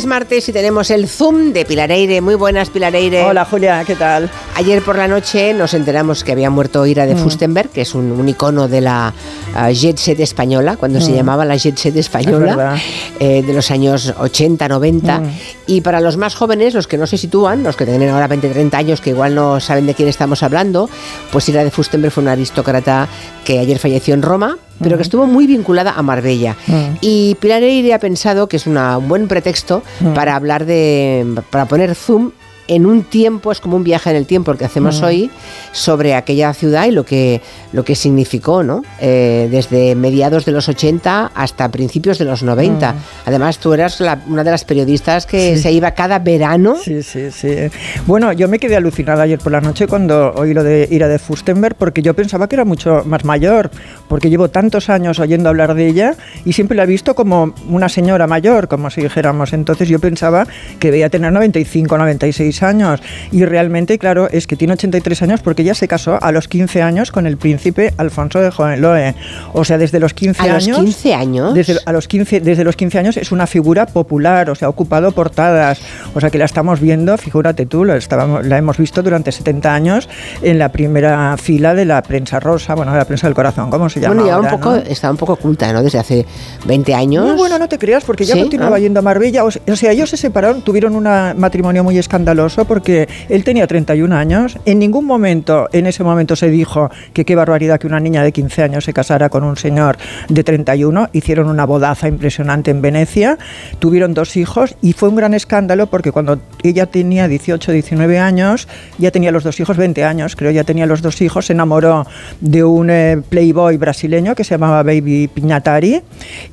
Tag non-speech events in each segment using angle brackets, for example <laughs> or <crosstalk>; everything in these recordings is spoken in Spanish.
Es martes y tenemos el Zoom de Pilareire. Muy buenas, Pilareire. Hola, Julia, ¿qué tal? Ayer por la noche nos enteramos que había muerto Ira de Mm. Fustenberg, que es un, un icono de la ah, jet set española, cuando se Mm. llamaba la jet set Es española, eh, de los años 80, 90. Mm. Y para los más jóvenes, los que no se sitúan, los que tienen ahora 20, 30 años, que igual no saben de quién estamos hablando, pues Ira de Fustenberg fue una aristócrata que ayer falleció en Roma, pero que estuvo muy vinculada a Marbella. Mm. Y Pilar Eire ha pensado que es una- un buen pretexto Mm. para hablar de, para poner zoom en un tiempo, es como un viaje en el tiempo el que hacemos Mm. hoy, sobre aquella ciudad y lo que, lo que significó, ¿no? Eh, desde mediados de los 80 hasta principios de los 90. Además, tú eras la- una de las periodistas que Mm. Sí. se iba cada verano. Sí, sí, sí. Bueno, yo me quedé alucinada ayer por la noche cuando oí lo de Ira de Fustenberg, porque yo pensaba que era mucho más mayor, porque llevo tantos años oyendo hablar de ella y siempre la he visto como una señora mayor, como si dijéramos. Entonces yo pensaba que debía tener 95, 96 años. Y realmente, claro, es que tiene 83 años porque ella se casó a los 15 años con el príncipe Alfonso de Hohenlohe. O sea, desde los 15 A los años... 15 años. Desde, a los 15, desde los 15 años es una figura popular, o sea, ha ocupado portadas, o sea, que la estamos viendo, figúrate tú, la, estábamos, la hemos visto durante 70 años en la primera fila de la prensa rosa, bueno, de la prensa del corazón, ¿cómo se llama? Bueno, ya un ahora, poco, no? estaba un poco oculta, ¿no? Desde hace 20 años. No, bueno, no te creas, porque ya ¿Sí? continuaba Ah. yendo a Marbella. O sea, ellos se separaron, tuvieron un matrimonio muy escandaloso porque él tenía 31 años. En ningún momento, en ese momento, se dijo que qué barbaridad que una niña de 15 años se casara con un señor de 31. Hicieron una bodaza impresionante en Venecia, tuvieron dos hijos y fue un gran escándalo porque cuando ella tenía 18, 19 años, ya tenía los dos hijos, 20 años, creo, ya tenía los dos hijos, se enamoró de un eh, playboy brasileño que se llamaba Baby Piñatari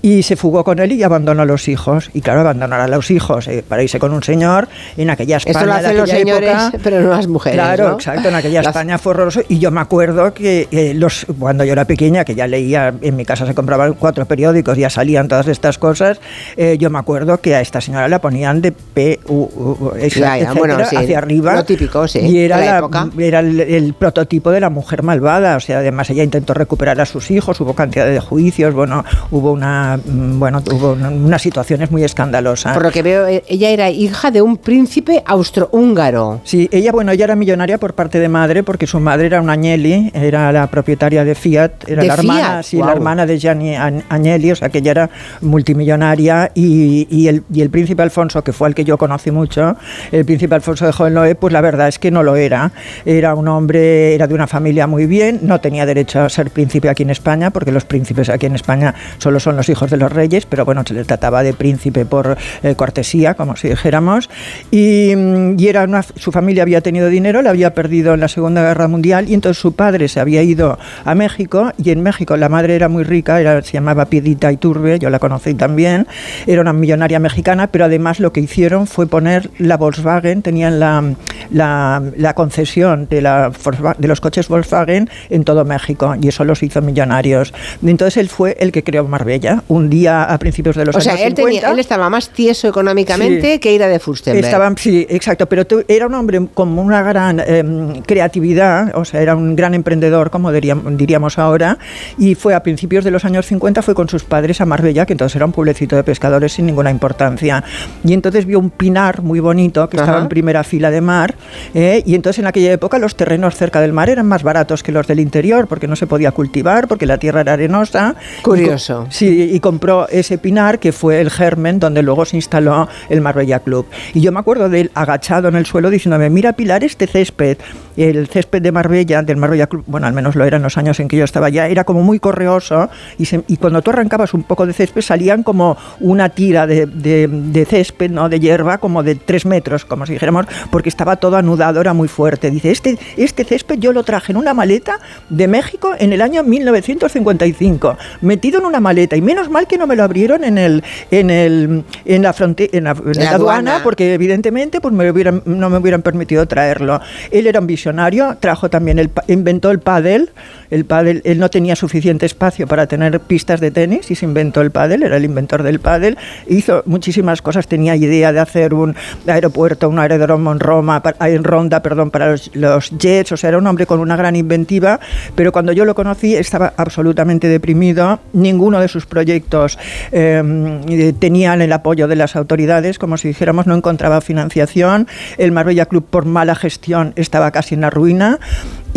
y se fugó con él y abandonó a los hijos. Y claro, abandonar a los hijos eh, para irse con un señor en aquella España lo hacen los señores, época, pero no las mujeres. Claro, ¿no? exacto, en aquella Las- España fue horroroso. Y yo me acuerdo que eh, los, cuando yo era pequeña, que ya leía, en mi casa se compraban cuatro periódicos, ya salían todas estas cosas, eh, yo me acuerdo que a esta señora la ponían de P, U, U, U, Ya, ya, etcétera, bueno, sí, hacia arriba. lo típico, sí, Y era, la la- época. era el, el prototipo de la mujer malvada. O sea, además ella intentó recuperar a sus hijos, hubo cantidad de juicios, bueno, hubo una, mm, bueno, hubo una- unas situaciones muy escandalosas. Por lo que veo, eh, ella era hija de un príncipe austrohúngaro. Sí, ella, bueno, ella era millonaria por parte de madre, porque su madre era una Agnelli, era la propietaria de Fiat, era ¿De la hermana, sí, la hermana de Gianni An- Agnelli, o sea que ella era multimillonaria y, y el, y el príncipe Alfonso, que fue el que yo conocí mucho, el príncipe Alfonso de Hohenlohe, pues la verdad es que no lo era. Era un hombre, era de una familia muy bien, no tenía derecho a ser príncipe aquí en España, porque los príncipes aquí en España solo son los hijos de los reyes, pero bueno, se le trataba de príncipe por eh, cortesía, como si dijéramos. Y, y era una, su familia había tenido dinero, la había perdido en la Segunda Guerra Mundial, y entonces su padre se había ido a México, y en México la madre era muy rica, era, se llamaba Piedita Iturbe, yo la conocí también, era una millonaria mexicana, pero además lo que hicieron fue poner la Volkswagen, tenían la, la, la concesión de, la, de los coches Volkswagen en todo México, y eso los hizo millonarios. Entonces él fue el que creó Marbella, un día a principios de los O sea, años tenía- 50. él estaba más tieso económicamente Sí. que Ira de Furstenberg. Estaban, sí, exacto, pero era un hombre con una gran em, creatividad, o sea, era un gran emprendedor, como diríamos, diríamos ahora, y fue a principios de los años 50, fue con sus padres a Marbella, que entonces era un pueblecito de pescadores sin ninguna importancia, y entonces vio un pinar muy bonito que estaba Ajá. en primera fila de mar, eh, y entonces en aquella época los terrenos cerca del mar eran más baratos que los del interior, porque no se podía cultivar, porque la tierra era arenosa. Y co- Curioso. Sí, y compró ese pinar que fue el germen donde luego se instaló el Marbella Club. Y yo me acuerdo de él agachado en el suelo diciéndome, mira Pilar, este césped, el césped de Marbella, del Marbella Club, bueno, al menos lo era en los años en que yo estaba allá, era como muy correoso y, se- y cuando tú arrancabas un poco de césped salían como una tira de, de- de césped, ¿no? de hierba, como de tres metros, como si dijéramos, porque estaba todo anudado, era muy fuerte. Dice, este, este césped yo lo traje en una maleta de México en el año 1955, metido en una maleta, y menos mal que no me lo abrieron en el en el en la fronte- en la, en La la aduana, aduana. porque evidentemente pues me no me hubieran permitido traerlo. Él era un visionario, trajo también el inventó el pádel el pádel, él no tenía suficiente espacio para tener pistas de tenis y se inventó el pádel, era el inventor del pádel, hizo muchísimas cosas, tenía idea de hacer un aeropuerto, un aeródromo en Roma, en Ronda, perdón, para los, los jets, o sea, era un hombre con una gran inventiva, pero cuando yo lo conocí estaba absolutamente deprimido, ninguno de sus proyectos eh, tenían el apoyo de las autoridades, como si dijéramos, no encontraba financiación, el Marbella Club por mala gestión estaba casi en la ruina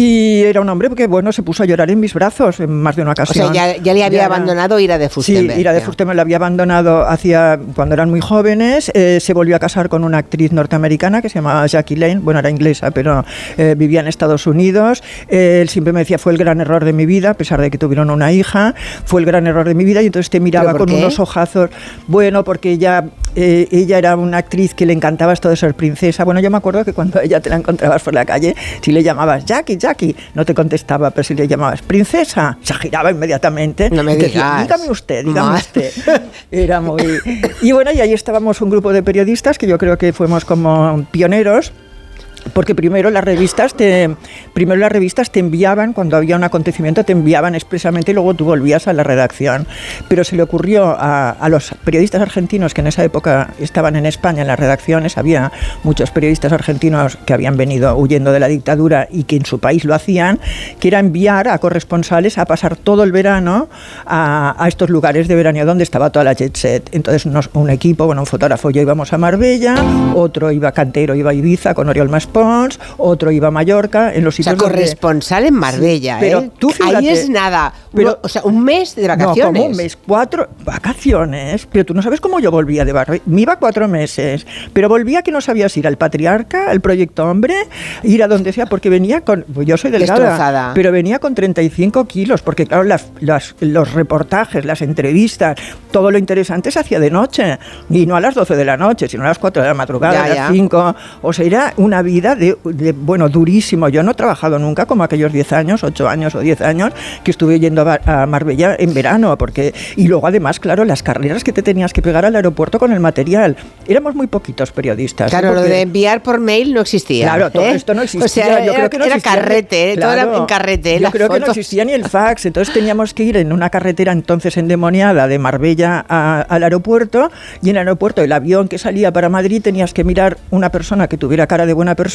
y era un hombre que, bueno, se puso a llorar en mis brazos en más de una ocasión. O sea, ya, le había abandonado Ira de Fustenberg. Sí, Ira de Fustenberg lo había abandonado hacia cuando eran muy jóvenes. Eh, se volvió a casar con una actriz norteamericana que se llamaba Jackie Lane. Bueno, era inglesa, pero eh, vivía en Estados Unidos. él siempre me decía, fue el gran error de mi vida, a pesar de que tuvieron una hija. Fue el gran error de mi vida. Y entonces te miraba con unos ojazos. Bueno, porque ella, eh, ella era una actriz que le encantaba esto de ser princesa. Bueno, yo me acuerdo que cuando ella te la encontrabas por la calle, si le llamabas Jackie, Jackie, aquí. No te contestaba, pero si le llamabas princesa, se giraba inmediatamente. No me digas. dígame usted, dígame usted. <laughs> Era muy... Y bueno, y ahí estábamos un grupo de periodistas que yo creo que fuimos como pioneros porque primero las revistas te primero las revistas te enviaban cuando había un acontecimiento te enviaban expresamente y luego tú volvías a la redacción. Pero se le ocurrió a, a, los periodistas argentinos que en esa época estaban en España en las redacciones había muchos periodistas argentinos que habían venido huyendo de la dictadura y que en su país lo hacían que era enviar a corresponsales a pasar todo el verano a, a estos lugares de verano donde estaba toda la jet set. Entonces nos, un equipo bueno un fotógrafo yo íbamos a Marbella otro iba Cantero iba a Ibiza con Oriol Mas Pons, otro iba a Mallorca, en los sitios. O sea, corresponsal en Marbella, sí, pero ¿eh? Tú fíjate, Ahí es nada. Pero, o sea, un mes de vacaciones. No, como un mes, cuatro vacaciones. Pero tú no sabes cómo yo volvía de Marbella. Me iba cuatro meses, pero volvía que no sabías ir al Patriarca, al Proyecto Hombre, ir a donde sea, porque venía con. Pues yo soy delgada, Destrozada. pero venía con 35 kilos, porque claro, las, las, los reportajes, las entrevistas, todo lo interesante se hacía de noche. Y no a las 12 de la noche, sino a las 4 de la madrugada, Ya, a las ya. 5. O sea, era una vida de, de, bueno, durísimo. Yo no he trabajado nunca como aquellos 10 años, 8 años o 10 años que estuve yendo a, a Marbella en verano, porque y luego además, claro, las carreras que te tenías que pegar al aeropuerto con el material. Éramos muy poquitos periodistas. Claro, ¿eh? lo Porque- de enviar por mail no existía. Claro, todo ¿eh? esto no existía. O sea, yo era, creo que no era existía carrete, ¿eh? todo era Claro. en carrete. Yo creo que no fotos. existía ni el fax, entonces teníamos que ir en una carretera entonces endemoniada de Marbella a- al aeropuerto y en el aeropuerto el avión que salía para Madrid tenías que mirar una persona que tuviera cara de buena persona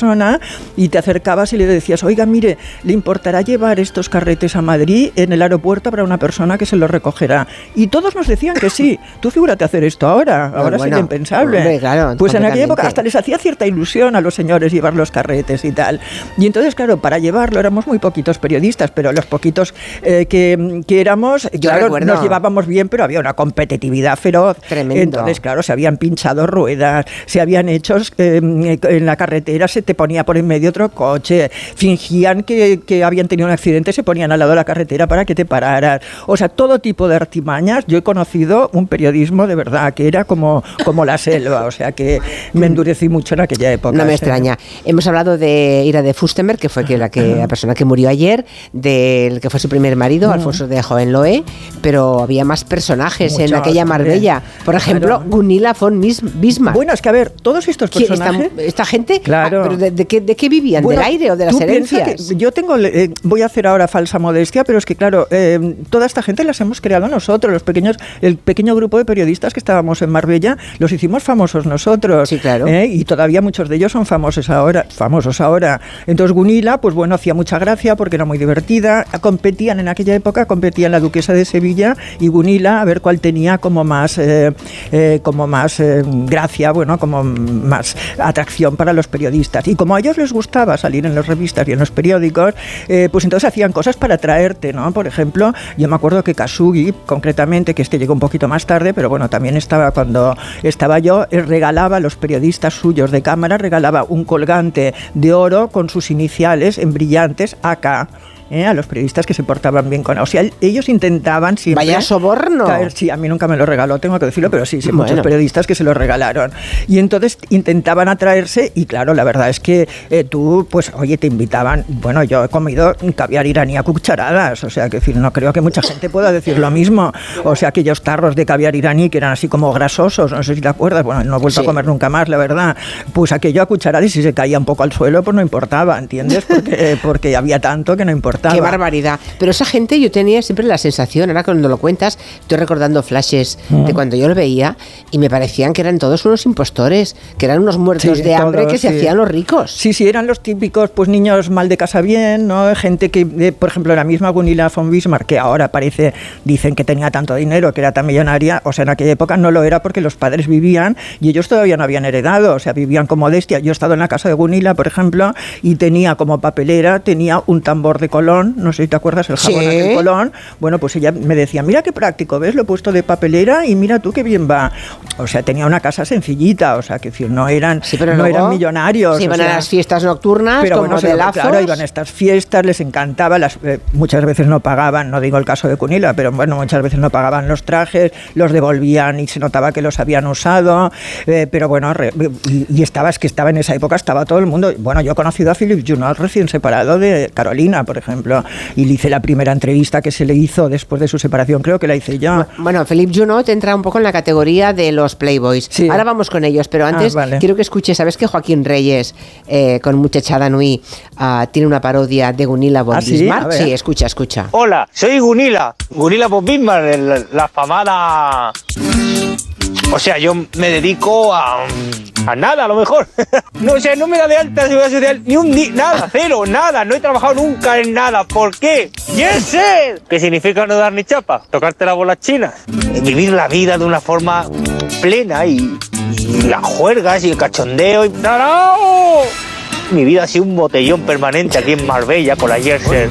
y te acercabas y le decías, oiga, mire, ¿le importará llevar estos carretes a Madrid en el aeropuerto para una persona que se los recogerá? Y todos nos decían que sí. <laughs> Tú figúrate hacer esto ahora, ahora bueno, sería impensable. hombre, claro, pues en aquella época hasta les hacía cierta ilusión a los señores llevar los carretes y tal. Y entonces, claro, para llevarlo éramos muy poquitos periodistas, pero los poquitos eh, que, que éramos, claro, recuerdo. nos llevábamos bien, pero había una competitividad feroz. Tremendo. Entonces, claro, se habían pinchado ruedas, se habían hecho eh, en la carretera, se te ponía por en medio otro coche, fingían que, que habían tenido un accidente, se ponían al lado de la carretera para que te pararas. O sea, todo tipo de artimañas. Yo he conocido un periodismo de verdad que era como, como la selva, o sea que me endurecí mucho en aquella época. No me extraña. Hemos hablado de Ira de Fustenberg, que fue que la, que, la persona que murió ayer, del que fue su primer marido, Alfonso de Hohenlohe, pero había más personajes en aquella. Marbella. Por ejemplo, Claro. Gunilla von Bismarck. Bueno, es que a ver, todos estos ¿Quién- esta, personajes... esta gente, Claro. ah, ¿pero de, de qué, de qué vivían? Bueno, ¿Del aire o de las herencias? yo tengo, eh, voy a hacer ahora falsa modestia, pero es que claro, eh, toda esta gente las hemos creado nosotros, los pequeños, el pequeño grupo de periodistas que estábamos en Marbella, los hicimos famosos nosotros. Sí, claro. ¿eh? Y todavía muchos de ellos son famosos ahora, famosos ahora. Entonces Gunila, pues bueno, hacía mucha gracia porque era muy divertida. Competían en aquella época, competían la duquesa de Sevilla y Gunila a ver cuál tenía como más, eh, eh, como más gracia, bueno, como más atracción para los periodistas. Y como a ellos les gustaba salir en las revistas y en los periódicos, eh, pues entonces hacían cosas para atraerte, ¿no? Por ejemplo, yo me acuerdo que Kasugi, concretamente, que este llegó un poquito más tarde, pero bueno, también estaba cuando estaba yo, él regalaba a los periodistas suyos de cámara, regalaba un colgante de oro con sus iniciales en brillantes AK. ¿Eh? a los periodistas que se portaban bien con O sea, ellos intentaban siempre... Vaya soborno. caer- sí, a mí nunca me lo regaló, tengo que decirlo, pero sí, sí, Bueno. muchos periodistas que se lo regalaron. Y entonces intentaban atraerse y claro, la verdad es que eh, tú, pues, oye, te invitaban, bueno, yo he comido caviar iraní a cucharadas, o sea, que decir, no creo que mucha gente pueda decir lo mismo. O sea, aquellos tarros de caviar iraní que eran así como grasosos, no sé si te acuerdas, bueno, no he vuelto Sí. a comer nunca más, la verdad. Pues aquello a cucharadas y si se caía un poco al suelo, pues no importaba, ¿entiendes? Porque, <laughs> porque había tanto que no importaba. Importaba. Qué barbaridad. Pero esa gente yo tenía siempre la sensación, ahora cuando lo cuentas, estoy recordando flashes de Mm. cuando yo lo veía y me parecían que eran todos unos impostores, que eran unos muertos Sí, de hambre todos, que se sí. hacían los ricos. Sí, sí, eran los típicos pues niños mal de casa bien, ¿no? Gente que, eh, por ejemplo, la misma Gunilla von Bismarck, que ahora parece, dicen que tenía tanto dinero, que era tan millonaria, o sea, en aquella época no lo era porque los padres vivían y ellos todavía no habían heredado, o sea, vivían con modestia. Yo he estado en la casa de Gunilla, por ejemplo, y tenía como papelera, tenía un tambor de colón, no sé si te acuerdas, el jabón Sí. aquel colón. Bueno, pues ella me decía, mira qué práctico, ¿ves? Lo he puesto de papelera y mira tú qué bien va. O sea, tenía una casa sencillita, o sea, que no eran, Sí, pero no luego eran millonarios. Se o iban sea, a las fiestas nocturnas pero como bueno, de lazos. claro, iban a estas fiestas, les encantaba, las, eh, muchas veces no pagaban, no digo el caso de Cunila, pero bueno, muchas veces no pagaban los trajes, los devolvían y se notaba que los habían usado, eh, pero bueno, re- y, y estaba, es que estaba en esa época, estaba todo el mundo, bueno, yo he conocido a Philip Junot recién separado de Carolina, por ejemplo, y le hice la primera entrevista que se le hizo después de su separación, creo que la hice yo. Bueno, Philippe Junot entra un poco en la categoría de los Playboys. Sí. Ahora vamos con ellos, pero antes Ah, vale. quiero que escuches, ¿sabes que Joaquín Reyes eh, con Muchachada Nui ah, tiene una parodia de Gunilla von ¿Ah, sí? Sí, escucha, escucha. Hola, soy Gunila, Gunila von Bismarck, la famada... O sea, yo me dedico a, a nada, a lo mejor. <laughs> No, o sea, no me da de alta seguridad social ni un día, nada, cero, nada. No he trabajado nunca en nada. ¿Por qué? ¡Yes! ¿Qué significa no dar ni chapa? Tocarte las bolas chinas. Vivir la vida de una forma plena y, y las juergas y el cachondeo y... ¡No, no! Mi vida ha sido un botellón permanente aquí en Marbella con la Jersey.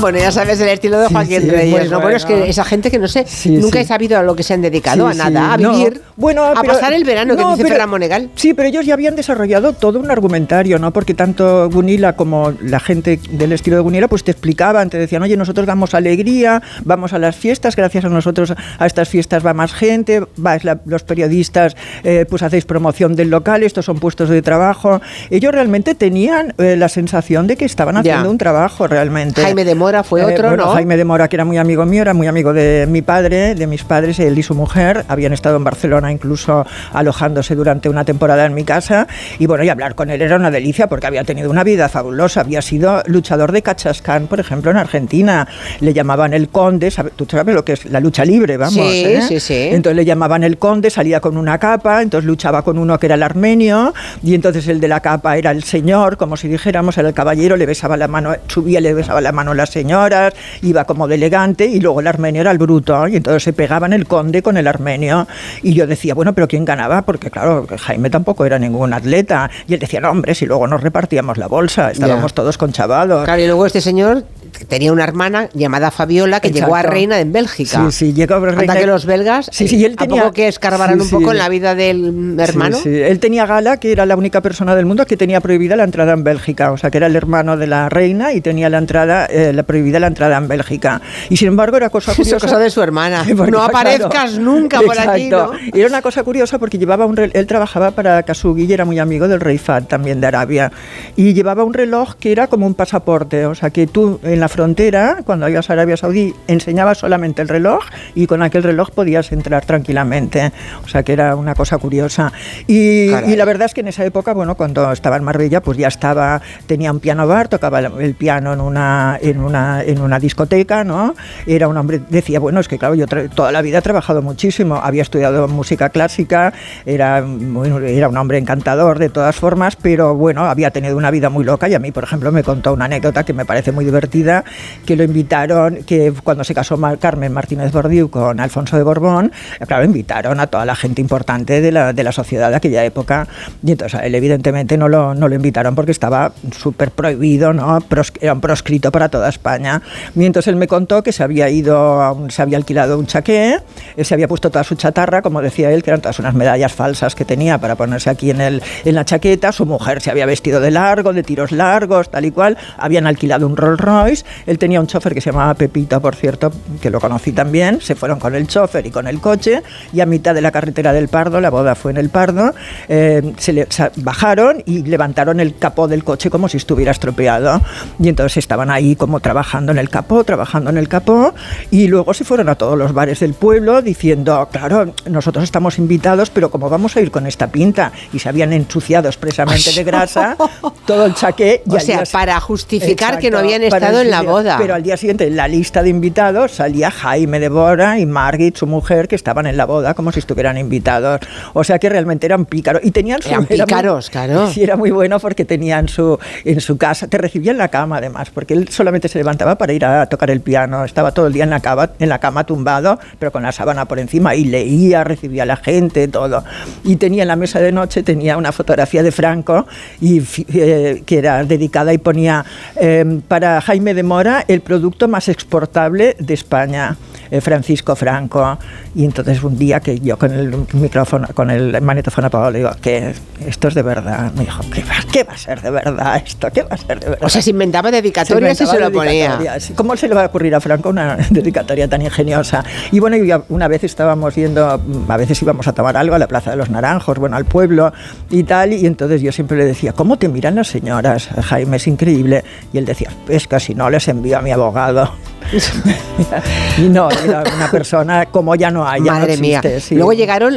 Bueno, ya sabes el estilo de Sí, Joaquín sí, es Reyes, ¿no? Bueno, es que esa gente que no sé, nunca he sabido a lo que se han dedicado, a nada, a no. vivir, bueno, a pero- pasar el verano, que no, dice pero- Ferran Monegal. Sí, pero ellos ya habían desarrollado todo un argumentario, ¿no? Porque tanto Gunila como la gente del estilo de Gunila, pues te explicaban, te decían, oye, nosotros damos alegría, vamos a las fiestas, gracias a nosotros a estas fiestas va más gente, vais la- los periodistas, eh, pues hacéis promoción del local, estos son puestos de trabajo. Ellos realmente tenían eh, la sensación de que estaban Ya. haciendo un trabajo realmente. Jaime de Mora fue otro, bueno, ¿no? Jaime de Mora, que era muy amigo mío, era muy amigo de mi padre, de mis padres, él y su mujer. Habían estado en Barcelona incluso alojándose durante una temporada en mi casa. Y bueno, y hablar con él era una delicia porque había tenido una vida fabulosa. Había sido luchador de Cachascán, por ejemplo, en Argentina. Le llamaban el conde, ¿sabe- tú sabes lo que es la lucha libre, vamos. Sí, ¿eh? sí, sí. Entonces le llamaban el conde, salía con una capa, entonces luchaba con uno que era el armenio, y entonces el de la capa era el señor, como si dijéramos, era el caballero, le besaba la mano, subía, le besaba la mano a las señoras, iba como de elegante, y luego el armenio era el bruto, y entonces se pegaban el conde con el armenio. Y yo decía, bueno, pero ¿quién ganaba? Porque claro, Jaime tampoco era ningún atleta. Y él decía, no, hombre, si luego nos repartíamos la bolsa, estábamos todos conchavados. Claro, y luego este señor tenía una hermana llamada Fabiola que llegó a Exacto. reina en Bélgica. Sí, sí, llegó a reina- que los belgas, Sí, sí, él ¿a tenía- poco que escarbaran sí, un poco en la vida del hermano? Sí. Él tenía Gala, que era la única persona del mundo que tenía prohibida la entrada en Bélgica. O sea, que era el hermano de la reina y tenía la entrada, eh, la prohibida la entrada en Bélgica. Y sin embargo, era cosa <laughs> Eso curiosa. es cosa de su hermana. <laughs> Porque, no aparezcas claro, nunca por aquí, ¿no? exacto. Era una cosa curiosa porque llevaba un él trabajaba para Kasugi y era muy amigo del rey Fahd también de Arabia. Y llevaba un reloj que era como un pasaporte. O sea, que tú en la frontera, cuando ibas a Arabia Saudí, enseñabas solamente el reloj y con aquel reloj podías entrar tranquilamente. O sea, que era una cosa curiosa. Y, la verdad es que en esa época, bueno, cuando estaba en Marbella, pues ya estaba, tenía un piano bar, tocaba el- piano en una, en una, en una discoteca, ¿no? Era un hombre, decía, bueno, es que claro, yo toda la vida he trabajado muchísimo, había estudiado música clásica, era, muy- era un hombre encantador de todas formas, pero bueno, había tenido una vida muy loca y a mí, por ejemplo, me contó una anécdota que me parece muy divertida, que lo invitaron, que cuando se casó Carmen Martínez Bordiú con Alfonso de Borbón, claro, invitaron a toda la gente importante de la, de la sociedad de aquella época y entonces él evidentemente no lo, no lo invitaron porque estaba súper prohibido, ¿no? Pros- era un proscrito para toda España. Y entonces él me contó que se había ido, a un- se había alquilado un chaqué, él se había puesto toda su chatarra, como decía él, que eran todas unas medallas falsas que tenía para ponerse aquí en, el, en la chaqueta, su mujer se había vestido de largo, de tiros largos, tal y cual, habían alquilado un Rolls Royce París. Él tenía un chofer que se llamaba Pepito, por cierto, que lo conocí también. Se fueron con el chofer y con el coche y a mitad de la carretera del Pardo, la boda fue en el Pardo, eh, se, le, se bajaron y levantaron el capó del coche como si estuviera estropeado. Y entonces estaban ahí como trabajando en el capó, trabajando en el capó y luego se fueron a todos los bares del pueblo diciendo, claro, nosotros estamos invitados, pero como vamos a ir con esta pinta? Y se habían ensuciado expresamente de grasa <laughs> todo el chaqué. Y O sea, para justificar que no habían estado en la boda. Pero al día siguiente, en la lista de invitados, salía Jaime de Bora y Margit, su mujer, que estaban en la boda como si estuvieran invitados. O sea que realmente eran pícaros. Y tenían su... Eran era muy- pícaros, claro. <laughs> Sí, era muy bueno porque tenían su, en su casa, te recibía en la cama además, porque él solamente se levantaba para ir a tocar el piano, estaba todo el día en la cama, en la cama tumbado, pero con la sábana por encima y leía, recibía a la gente, todo. Y tenía en la mesa de noche, tenía una fotografía de Franco y, eh, que era dedicada y ponía eh, para Jaime de Mora el producto más exportable de España. Eh, Francisco Franco y entonces un día que yo con el micrófono con el magnetófono apagado le digo que esto es de verdad me dijo ¿qué va, qué va a ser de verdad esto? ¿qué va a ser de verdad? O sea, se inventaba dedicatorias y se inventaba lo ponía. ¿Cómo se le va a ocurrir a Franco una <laughs> dedicatoria tan ingeniosa? Y bueno, y una vez estábamos yendo, a veces íbamos a tomar algo a la Plaza de los Naranjos, bueno, al pueblo y tal, y entonces yo siempre le decía, ¿cómo te miran las señoras, Jaime? Es increíble. Y él decía, es que si no les envío a mi abogado. <laughs> y no, era una persona como ya no hay, no Madre mía. sí. Luego llegaron,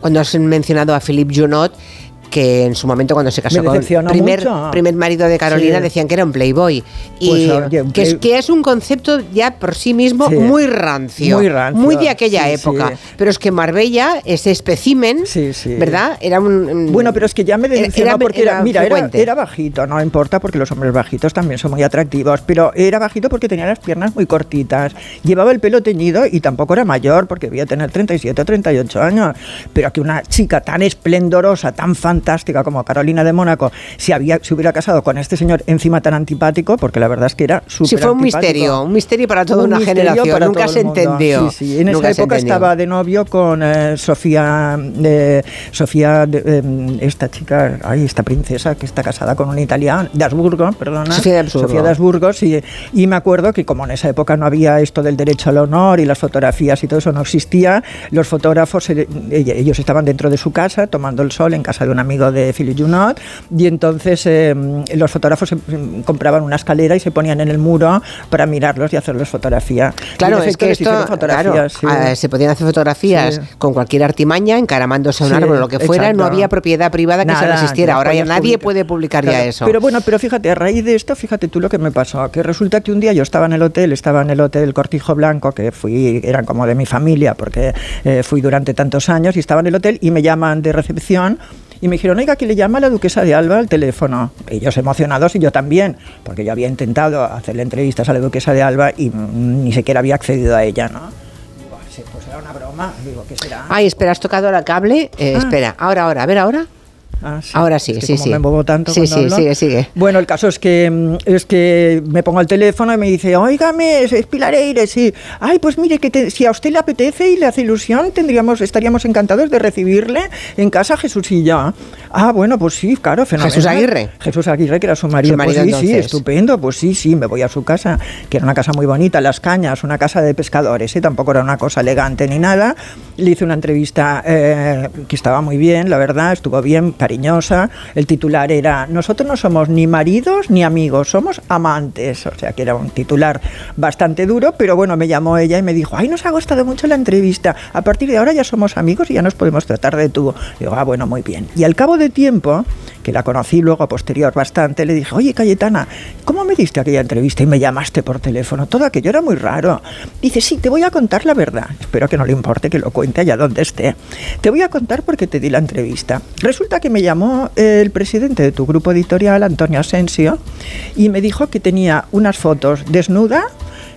cuando has mencionado a Philippe Junot, que en su momento cuando se casó con primer, mucho. primer marido de Carolina Sí. decían que era un playboy. Y Pues, oye, un que, es, play- que es un concepto ya por sí mismo Sí. muy rancio. Muy rancio, muy de aquella sí, época. Pero es que Marbella, ese sí. ¿verdad? Era un... Bueno, pero es que ya me decepcionó era- porque era, era mira, era, era bajito, no importa porque los hombres bajitos también son muy atractivos, pero era bajito porque tenía las piernas muy cortitas, llevaba el pelo teñido y tampoco era mayor porque debía tener 37 o 38 años, pero que una chica tan esplendorosa, tan fantástica como Carolina de Mónaco se, había, se hubiera casado con este señor encima tan antipático, porque la verdad es que era súper Sí, fue un misterio, un misterio para toda Un una generación. Nunca se entendió. Sí, sí. En Nunca esa época entendió. estaba de novio con eh, Sofía, eh, Sofía, eh, esta chica, ay, esta princesa que está casada con un italiano, de Habsburgo, perdona. Sofía de Habsburgo. Sofía de Habsburgo, sí. Y me acuerdo que como en esa época no había esto del derecho al honor y las fotografías y todo eso no existía, los fotógrafos, eh, ellos estaban dentro de su casa tomando el sol en casa de un amigo de Philippe Junot y entonces eh, los fotógrafos compraban una escalera y se ponían en el muro para mirarlos y hacerles fotografía. Claro, es que esto, claro, sí. ah, se podían hacer fotografías Sí. con cualquier artimaña, encaramándose a un Sí, árbol o lo que fuera, no exacto. había propiedad privada que se Nada, resistiera. ya Ahora ya nadie publicar. puede publicar ya Claro, eso. Pero bueno, pero fíjate, a raíz de esto, fíjate tú lo que me pasó, que resulta que un día yo estaba en el hotel, estaba en el hotel Cortijo Blanco, que fui, eran como de mi familia, porque eh, fui durante tantos años, y estaba en el hotel y me llaman de recepción y me dijeron, oiga, que le llama la duquesa de Alba al teléfono. Ellos emocionados y yo también, porque yo había intentado hacerle entrevistas a la duquesa de Alba y mm, ni siquiera había accedido a ella, ¿no? Digo, "Sí, pues era una broma, digo, ¿qué será? Ay, espera, has tocado ahora cable. Eh, Ah. Espera, ahora, ahora, a ver, ahora. Ah, Ahora sí, Es que sí, como sí. me tanto Sí, sí, hablo. sigue, sigue. Bueno, el caso es que mm, es que me pongo al teléfono y me dice, óigame, es es Pilar Eire, sí. Ay, pues mire, que te- si a usted le apetece y le hace ilusión, tendríamos, estaríamos encantados de recibirle en casa Jesús y yo. Ah, bueno, pues sí, claro, fenomenal. Jesús Aguirre. Jesús Aguirre, que era su marido. Su marido, pues sí, sí, estupendo. Pues sí, sí, me voy a su casa, que era una casa muy bonita, Las Cañas, una casa de pescadores, ¿eh? tampoco era una cosa elegante ni nada. Le hice una entrevista eh, que estaba muy bien, la verdad, estuvo bien, cariñosa. El titular era, nosotros no somos ni maridos ni amigos, somos amantes. O sea, que era un titular bastante duro, pero bueno, me llamó ella y me dijo, ay, nos ha gustado mucho la entrevista. A partir de ahora ya somos amigos y ya nos podemos tratar de tú. Digo, ah, bueno, muy bien. Y al cabo de tiempo, que la conocí luego a posterior bastante, le dije, oye, Cayetana, ¿cómo me diste aquella entrevista y me llamaste por teléfono? Todo aquello era muy raro. Dice, sí, te voy a contar la verdad. Espero que no le importe que lo cuente allá donde esté. Te voy a contar porque te di la entrevista. Resulta que me llamó el presidente de tu grupo editorial, Antonio Asensio, y me dijo que tenía unas fotos desnuda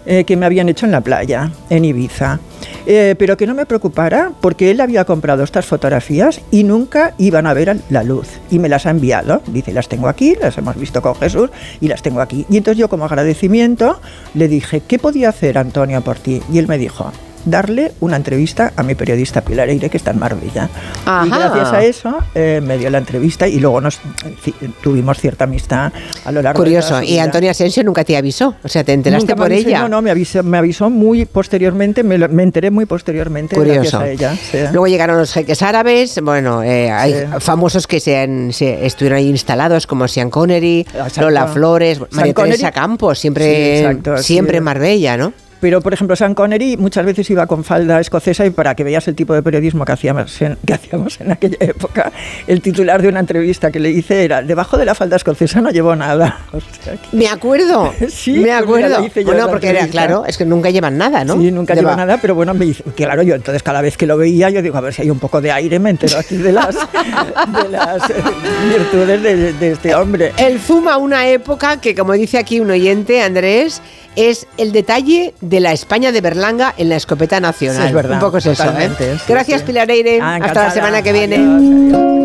eh, que me habían hecho en la playa, en Ibiza. Eh, pero que no me preocupara porque él había comprado estas fotografías y nunca iban a ver la luz. Y me las ha enviado. Dice, las tengo aquí, las hemos visto con Jesús y las tengo aquí. Y entonces yo como agradecimiento le dije, ¿qué podía hacer Antonio por ti? Y él me dijo, darle una entrevista a mi periodista Pilar Eire, que está en Marbella. Ajá. Y gracias a eso eh, me dio la entrevista y luego nos tuvimos cierta amistad a lo largo de Curioso. toda su Y. Antonia Asensio nunca te avisó. O sea, te enteraste Nunca me por ella. No, no, me avisó, me avisó muy posteriormente, me, enteré muy posteriormente Curioso. gracias a ella. sí. Luego llegaron los jeques árabes, bueno, eh, hay Sí. famosos que se, han- se estuvieron ahí instalados como Sean Connery, Exacto. Lola Flores, María Teresa. Campos, siempre, Sí, exacto, sí. siempre en Marbella, ¿no? Pero, por ejemplo, Sean Connery muchas veces iba con falda escocesa y para que veas el tipo de periodismo que hacíamos en, que hacíamos en aquella época, el titular de una entrevista que le hice era, debajo de la falda escocesa no llevó nada. <laughs> O sea, que- Me acuerdo, <laughs> Sí, me pues acuerdo. hice yo bueno, porque era claro, es que nunca llevan nada, ¿no? Sí, nunca Lleva- lleva nada, pero bueno, me dice, claro, yo entonces cada vez que lo veía, yo digo, a ver si hay un poco de aire, me entero aquí de las, <laughs> de las eh, virtudes de, de este hombre. El zoom a una época que, como dice aquí un oyente, Andrés, es el detalle de la España de Berlanga en la escopeta nacional. Sí, es verdad, Un poco es eso, ¿eh? sí, Gracias, sí. Pilar Eire. Ah, Hasta la semana que viene. Adiós, adiós.